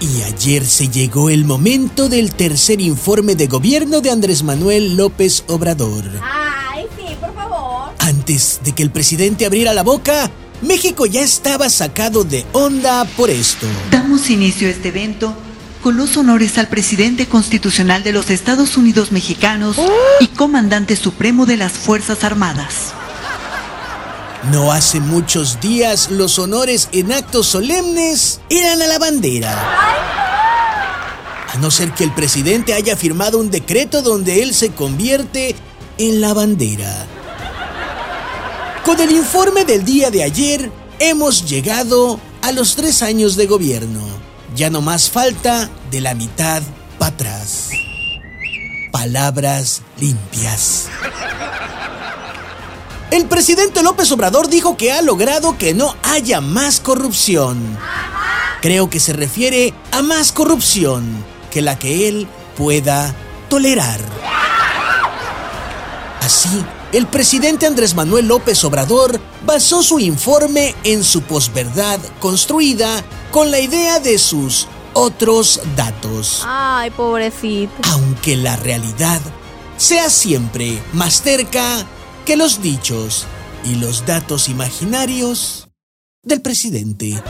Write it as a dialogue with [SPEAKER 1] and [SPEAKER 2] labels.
[SPEAKER 1] Y ayer se llegó el momento del tercer informe de gobierno de Andrés Manuel López Obrador.
[SPEAKER 2] Ay, sí, por favor.
[SPEAKER 1] Antes de que el presidente abriera la boca, México ya estaba sacado de onda por esto.
[SPEAKER 3] Damos inicio a este evento con los honores al presidente constitucional de los Estados Unidos mexicanos y comandante supremo de las Fuerzas Armadas.
[SPEAKER 1] No hace muchos días los honores en actos solemnes eran a la bandera. A no ser que el presidente haya firmado un decreto donde él se convierte en la bandera. Con el informe del día de ayer, hemos llegado a los tres años de gobierno. Ya no más falta de la mitad para atrás. Palabras limpias. El presidente López Obrador dijo que ha logrado que no haya más corrupción. Creo que se refiere a más corrupción que la que él pueda tolerar. Así, el presidente Andrés Manuel López Obrador basó su informe en su posverdad construida con la idea de sus otros datos.
[SPEAKER 2] Ay, pobrecito.
[SPEAKER 1] Aunque la realidad sea siempre más cerca que los dichos y los datos imaginarios del presidente.